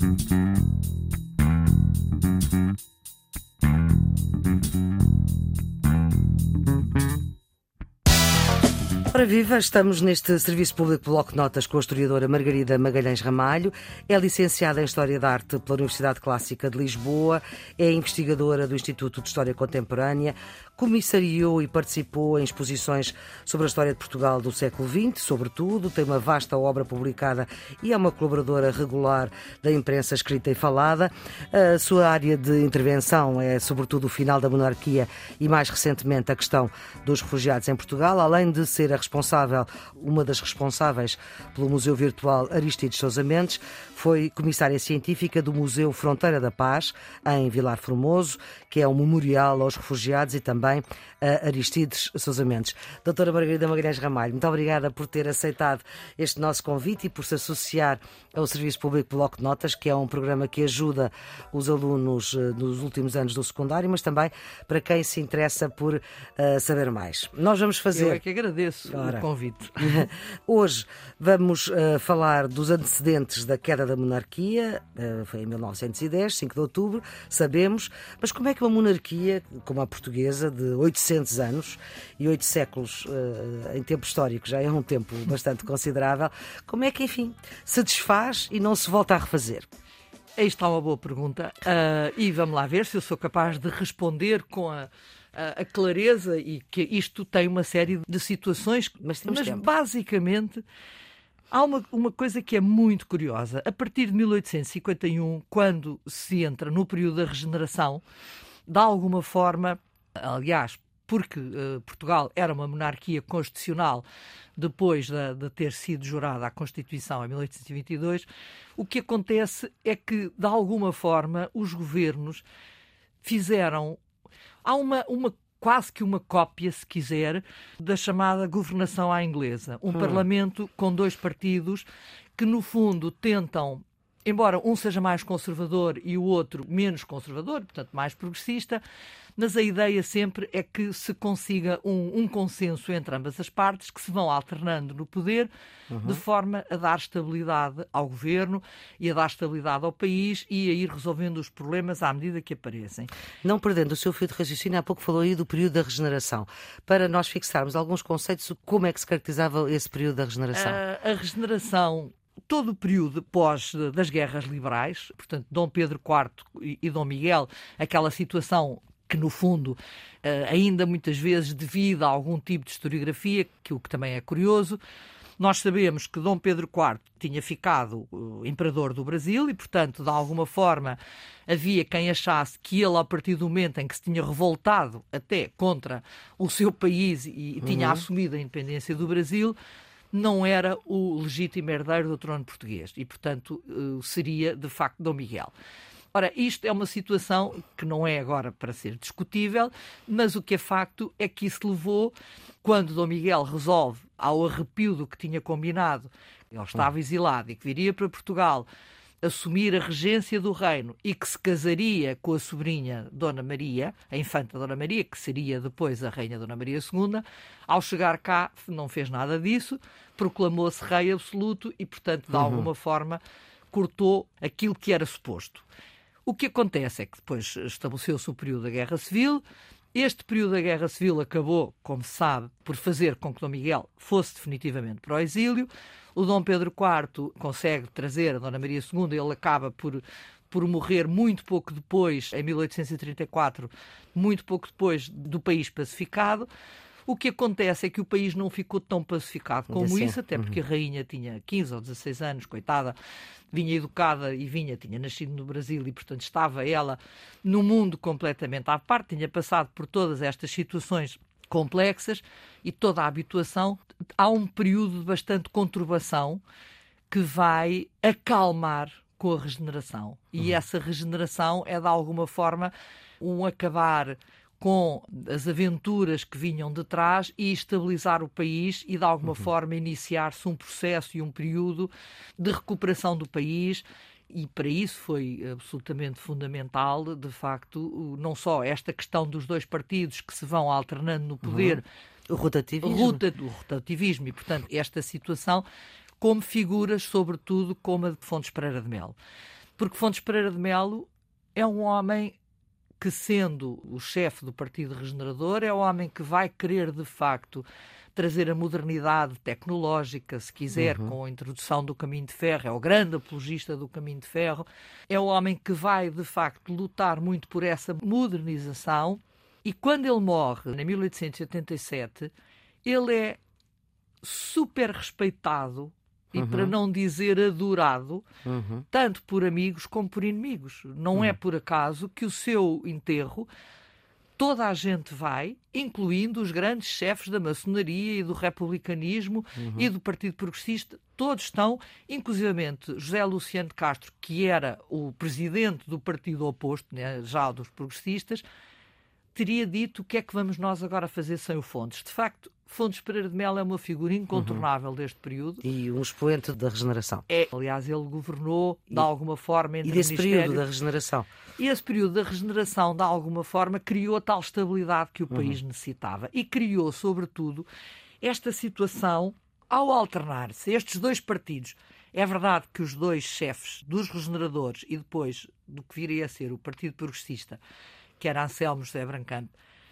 Mm-hmm. Ora viva, estamos neste Serviço Público Bloco Notas com a historiadora Margarida Magalhães Ramalho. É licenciada em História da Arte pela Universidade Clássica de Lisboa, é investigadora do Instituto de História Contemporânea, comissariou e participou em exposições sobre a história de Portugal do século XX, sobretudo, tem uma vasta obra publicada e é uma colaboradora regular da imprensa escrita e falada. A sua área de intervenção é sobretudo o final da monarquia e mais recentemente a questão dos refugiados em Portugal, além de ser a responsável, uma das responsáveis pelo Museu Virtual Aristides Sousa Mendes, foi comissária científica do Museu Fronteira da Paz, em Vilar Formoso, que é um memorial aos refugiados e também a Aristides Sousa Mendes. Doutora Margarida Magalhães Ramalho, muito obrigada por ter aceitado este nosso convite e por se associar ao Serviço Público Bloco de Notas, que é um programa que ajuda os alunos eh, nos últimos anos do secundário, mas também para quem se interessa por uh, saber mais. Nós vamos fazer. Eu é que agradeço Ora. o convite. Hoje vamos uh, falar dos antecedentes da queda da monarquia, uh, foi em 1910, 5 de outubro, sabemos, mas como é que uma monarquia, como a portuguesa, de 800 anos e 8 séculos em tempo histórico, já é um tempo bastante considerável, como é que, enfim, se desfaz faz e não se volta a refazer? Aí está uma boa pergunta. Uh, e vamos lá ver se eu sou capaz de responder com a, a, a clareza e que isto tem uma série de situações, mas, mas basicamente há uma, uma coisa que é muito curiosa. A partir de 1851, quando se entra no período da regeneração, de alguma forma, aliás, porque uh, Portugal era uma monarquia constitucional depois de, de, ter sido jurada a Constituição em 1822, o que acontece é que, de alguma forma, os governos fizeram. Há uma, uma quase que uma cópia, se quiser, da chamada governação à inglesa. Um hum. parlamento com dois partidos que, no fundo, tentam embora um seja mais conservador e o outro menos conservador, portanto mais progressista, mas a ideia sempre é que se consiga um, um consenso entre ambas as partes, que se vão alternando no poder, uhum. de forma a dar estabilidade ao governo e a dar estabilidade ao país e a ir resolvendo os problemas à medida que aparecem. Não perdendo o seu fio de raciocínio, há pouco falou aí do período da regeneração. Para nós fixarmos alguns conceitos, como é que se caracterizava esse período da regeneração? a, a regeneração todo o período pós das guerras liberais, portanto, Dom Pedro IV e Dom Miguel, aquela situação que no fundo ainda muitas vezes devido a algum tipo de historiografia, que o que também é curioso, nós sabemos que Dom Pedro IV tinha ficado imperador do Brasil e, portanto, de alguma forma havia quem achasse que ele, a partir do momento em que se tinha revoltado até contra o seu país e uhum. tinha assumido a independência do Brasil, não era o legítimo herdeiro do trono português e, portanto, eh, seria de facto Dom Miguel. Ora, isto é uma situação que não é agora para ser discutível, mas o que é facto é que isso levou, quando Dom Miguel resolve, ao arrepio do que tinha combinado, ele estava exilado e que viria para Portugal assumir a regência do reino e que se casaria com a sobrinha Dona Maria, a infanta Dona Maria, que seria depois a rainha Dona Maria II, ao chegar cá não fez nada disso, proclamou-se rei absoluto e, portanto, de uhum. alguma forma, cortou aquilo que era suposto. O que acontece é que depois estabeleceu-se o período da Guerra Civil. Este período da Guerra Civil acabou, como se sabe, por fazer com que Dom Miguel fosse definitivamente para o exílio. O Dom Pedro IV consegue trazer a Dona Maria II, ele acaba por, por morrer muito pouco depois, em 1834, muito pouco depois do país pacificado. O que acontece é que o país não ficou tão pacificado como assim. isso, até porque uhum. a rainha tinha 15 ou 16 anos, coitada, vinha educada e vinha, tinha nascido no Brasil e, portanto, estava ela no mundo completamente à parte, tinha passado por todas estas situações complexas e toda a habituação. Há um período de bastante conturbação que vai acalmar com a regeneração. E uhum. essa regeneração é, de alguma forma, um acabar com as aventuras que vinham de trás e estabilizar o país e, de alguma uhum. forma, iniciar-se um processo e um período de recuperação do país. E para isso foi absolutamente fundamental, de facto, não só esta questão dos dois partidos que se vão alternando no poder, uhum. o rotativismo. Ruta, o rotativismo e, portanto, esta situação, como figuras, sobretudo, como a de Fontes Pereira de Mel. Porque Fontes Pereira de Melo é um homem que, sendo o chefe do Partido Regenerador, é o homem que vai querer, de facto, trazer a modernidade tecnológica, se quiser, uhum. com a introdução do caminho de ferro, é o grande apologista do caminho de ferro, é o homem que vai, de facto, lutar muito por essa modernização. E quando ele morre, em 1887, ele é super respeitado e, uhum. para não dizer adorado, uhum. tanto por amigos como por inimigos. Não uhum. é por acaso que o seu enterro toda a gente vai, incluindo os grandes chefes da maçonaria e do republicanismo uhum. e do Partido Progressista, todos estão, inclusivamente José Luciano de Castro, que era o presidente do partido oposto, né, já dos progressistas, teria dito o que é que vamos nós agora fazer sem o Fontes. De facto, Fontes Pereira de Melo é uma figura incontornável uhum. deste período. E um expoente da regeneração. É, aliás, ele governou de alguma forma entre E desse período da regeneração. E esse período da regeneração, de alguma forma, criou a tal estabilidade que o país uhum. necessitava. E criou, sobretudo, esta situação ao alternar-se estes dois partidos. É verdade que os dois chefes dos regeneradores e depois do que viria a ser o Partido Progressista, que era Anselmo José Brancamp,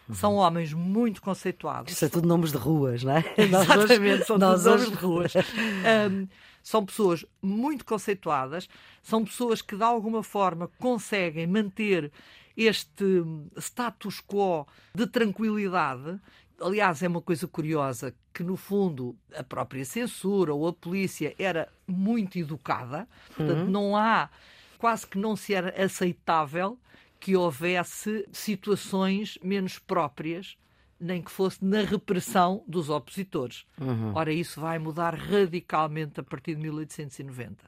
Uhum. São homens muito conceituados. Isso é tudo nomes de ruas, não é? Exatamente, são nós hoje... nomes de ruas. Um, são pessoas muito conceituadas, são pessoas que de alguma forma conseguem manter este status quo de tranquilidade. Aliás, é uma coisa curiosa que, no fundo, a própria censura ou a polícia era muito educada, portanto, uhum. não há, quase que não se era aceitável que houvesse situações menos próprias, nem que fosse na repressão dos opositores. Uhum. Ora, isso vai mudar radicalmente a partir de 1890,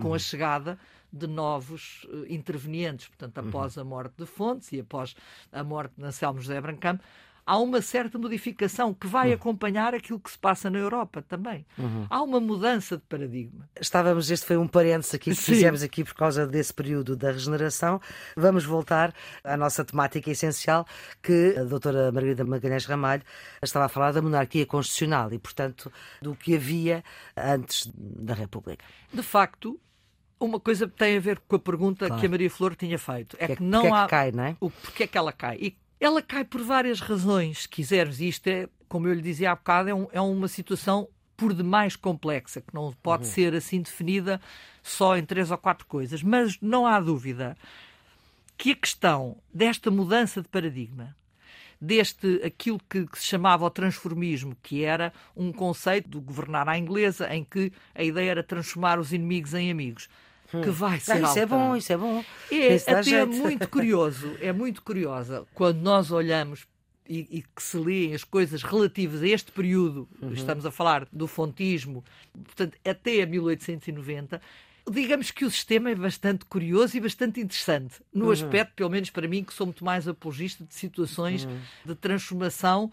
com uhum. a chegada de novos uh, intervenientes. Portanto, após uhum. a morte de Fontes e após a morte de Anselmo José Brancam, há uma certa modificação que vai uhum. acompanhar aquilo que se passa na Europa também. Uhum. Há uma mudança de paradigma. Estávamos, este foi um parênteses aqui que Sim. fizemos aqui por causa desse período da regeneração. Vamos voltar à nossa temática essencial, que a doutora Margarida Magalhães Ramalho estava a falar da monarquia constitucional e, portanto, do que havia antes da República. De facto, uma coisa tem a ver com a pergunta claro. que a Maria Flor tinha feito. É que, que não há. Que cai, não é? O porquê é que ela cai. E ela cai por várias razões, se quiseres. Isto é, como eu lhe dizia há bocado, é, um, é uma situação por demais complexa, que não pode uhum. ser assim definida só em três ou quatro coisas. Mas não há dúvida que a questão desta mudança de paradigma, deste aquilo que, que, se chamava o transformismo, que era um conceito do governar à inglesa, em que a ideia era transformar os inimigos em amigos que vai ser Isso é bom, isso é bom. É até muito curioso, é muito curiosa quando nós olhamos e, e, que se leem as coisas relativas a este período, uhum. estamos a falar do fontismo, portanto, até 1890, digamos que o sistema é bastante curioso e bastante interessante, no uhum. aspecto, pelo menos para mim, que sou muito mais apologista de situações uhum. de transformação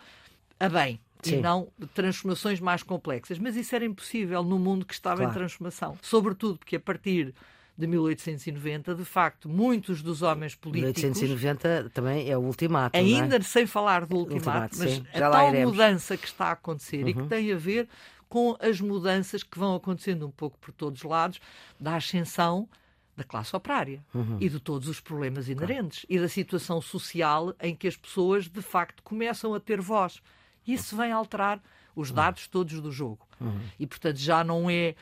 a bem. Sim. e não transformações mais complexas. Mas isso era impossível no mundo que estava claro. em transformação. Sobretudo porque a partir de 1890, de facto, muitos dos homens políticos. 1890 também é o ultimato. Ainda é? sem falar do ultimato, ultimato mas sim. a tal mudança que está a acontecer uhum. e que uhum. tem a ver com as mudanças que vão acontecendo um pouco por todos os lados da ascensão da classe operária uhum. e de todos os problemas inerentes claro. e da situação social em que as pessoas de facto começam a ter voz. Isso vem alterar os uhum. dados todos do jogo. Uhum. E portanto já não é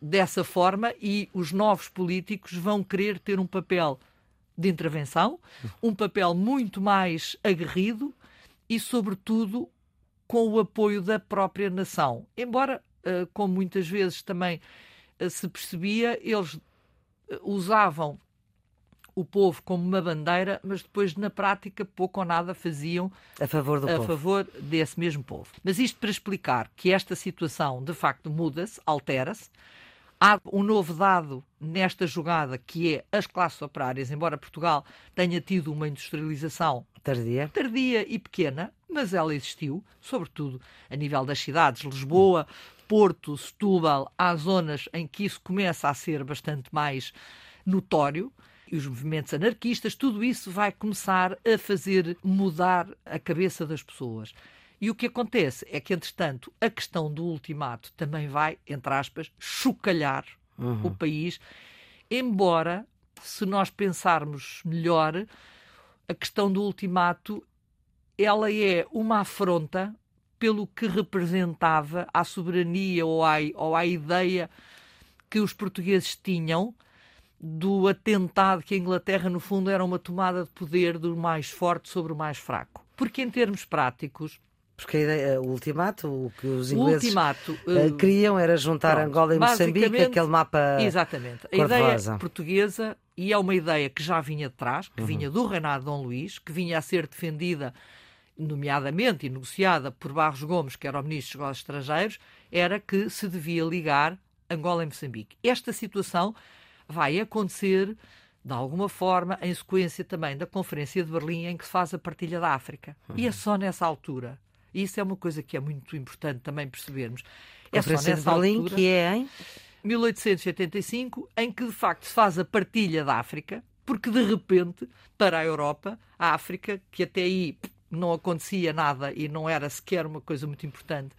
dessa forma e os novos políticos vão querer ter um papel de intervenção, um papel muito mais aguerrido e, sobretudo, com o apoio da própria nação. Embora, eh, como muitas vezes também eh, se percebia, eles eh, usavam o povo como uma bandeira, mas depois na prática pouco ou nada faziam a favor do a povo. favor desse mesmo povo. Mas isto para explicar que esta situação de facto muda-se, altera-se, Há um novo dado nesta jogada que é as classes operárias, embora Portugal tenha tido uma industrialização tardia, tardia e pequena, mas ela existiu, sobretudo a nível das cidades, Lisboa, Porto, Setúbal, há zonas em que isso começa a ser bastante mais notório e os movimentos anarquistas, tudo isso vai começar a fazer mudar a cabeça das pessoas. E o que acontece é que, entretanto, a questão do ultimato também vai, entre aspas, chocalhar uhum. o país, embora se nós pensarmos melhor, a questão do ultimato ela é uma afronta pelo que representava à soberania ou à, ou à ideia que os portugueses tinham do atentado que a Inglaterra, no fundo, era uma tomada de poder do mais forte sobre o mais fraco. Porque, em termos práticos, porque a ideia, o ultimato, o que os ingleses ultimato, uh, queriam era juntar pronto, Angola e Moçambique, aquele mapa. Exatamente. A ideia portuguesa, e é uma ideia que já vinha de trás, que uhum. vinha do reinado de Dom Luís, que vinha a ser defendida, nomeadamente e negociada por Barros Gomes, que era o ministro dos Negócios Estrangeiros, era que se devia ligar Angola e Moçambique. Esta situação vai acontecer de alguma forma, em sequência também da Conferência de Berlim, em que se faz a partilha da África. Uhum. E é só nessa altura. E isso é uma coisa que é muito importante também percebermos. É Conferência de Berlim, altura, que é em 1885, em que de facto se faz a partilha da África, porque de repente, para a Europa, a África, que até aí não acontecia nada e não era sequer uma coisa muito importante,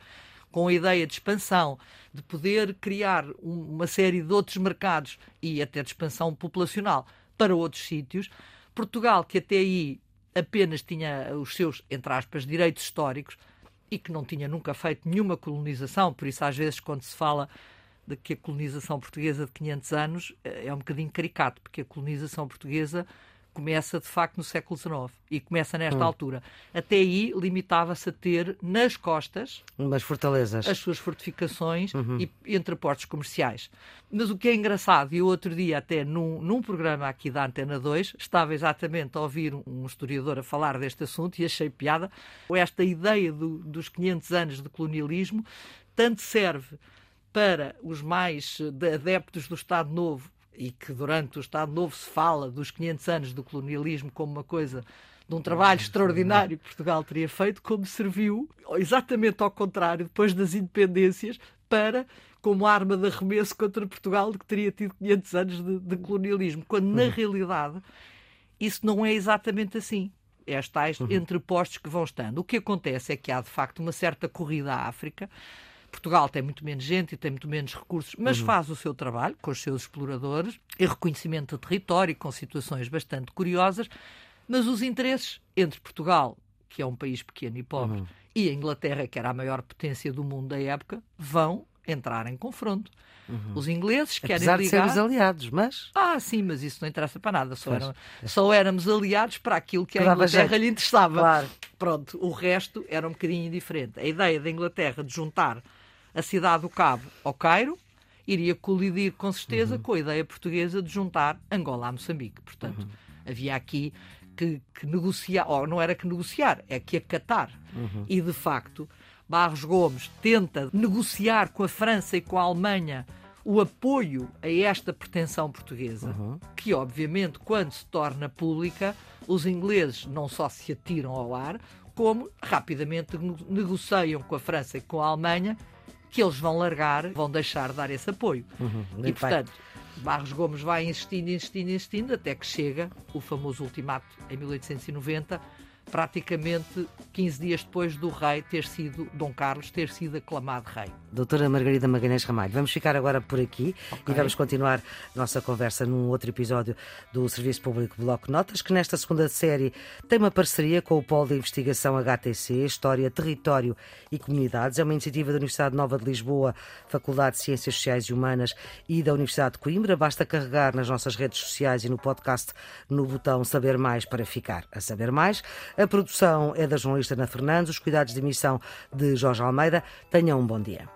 com a ideia de expansão, de poder criar uma série de outros mercados e até de expansão populacional para outros sítios. Portugal, que até aí apenas tinha os seus, entre aspas, direitos históricos e que não tinha nunca feito nenhuma colonização, por isso, às vezes, quando se fala de que a colonização portuguesa de 500 anos é um bocadinho caricato, porque a colonização portuguesa começa de facto no século XIX e começa nesta hum. altura. Até aí limitava-se a ter nas costas umas fortalezas, as suas fortificações uhum. e entre portos comerciais. Mas o que é engraçado, e outro dia até num, num programa aqui da Antena 2, estava exatamente a ouvir um historiador a falar deste assunto e achei piada, esta ideia do, dos 500 anos de colonialismo tanto serve para os mais adeptos do Estado Novo e que durante o Estado Novo se fala dos 500 anos do colonialismo como uma coisa de um trabalho extraordinário que Portugal teria feito, como serviu exatamente ao contrário, depois das independências, para como arma de arremesso contra Portugal, que teria tido 500 anos de, de colonialismo, quando na uhum. realidade isso não é exatamente assim. É as tais uhum. entrepostos que vão estando. O que acontece é que há de facto uma certa corrida à África Portugal tem muito menos gente e tem muito menos recursos, mas uhum. faz o seu trabalho com os seus exploradores e reconhecimento de território, com situações bastante curiosas, mas os interesses entre Portugal, que é um país pequeno e pobre, uhum. e a Inglaterra, que era a maior potência do mundo da época, vão entrar em confronto. Uhum. Os ingleses querem Apesar ligar... de sermos aliados, mas... Ah, sim, mas isso não interessa para nada. Só, eram, só éramos aliados para aquilo que a Inglaterra lhe interessava. Claro. Pronto, o resto era um bocadinho indiferente. A ideia da Inglaterra de juntar a cidade do Cabo ao Cairo iria colidir com certeza uhum. com a ideia portuguesa de juntar Angola a Moçambique. Portanto, uhum. havia aqui que, que, negociar, ou não era que negociar, é que acatar. Uhum. E de facto, Barros Gomes tenta negociar com a França e com a Alemanha o apoio a esta pretensão portuguesa, uhum. que obviamente, quando se torna pública, os ingleses não só se atiram ao ar, como rapidamente negociam com a França e com a Alemanha que eles vão largar, vão deixar de dar esse apoio. Uhum, e, portanto, Barros Gomes vai insistindo, insistindo, insistindo, até que chega o famoso ultimato em 1890 praticamente 15 dias depois do rei ter sido, Dom Carlos, ter sido aclamado rei. Doutora Margarida Magalhães Ramalho, vamos ficar agora por aqui okay. e vamos continuar nossa conversa num outro episódio do Serviço Público Bloco Notas, que nesta segunda série tem uma parceria com o Polo de Investigação HTC, História, Território e Comunidades. É uma iniciativa da Universidade Nova de Lisboa, Faculdade de Ciências Sociais e Humanas e da Universidade de Coimbra. Basta carregar nas nossas redes sociais e no podcast no botão Saber Mais para ficar a saber mais. A produção é da jornalista Ana Fernandes, os cuidados de emissão de Jorge Almeida. Tenham um bom dia.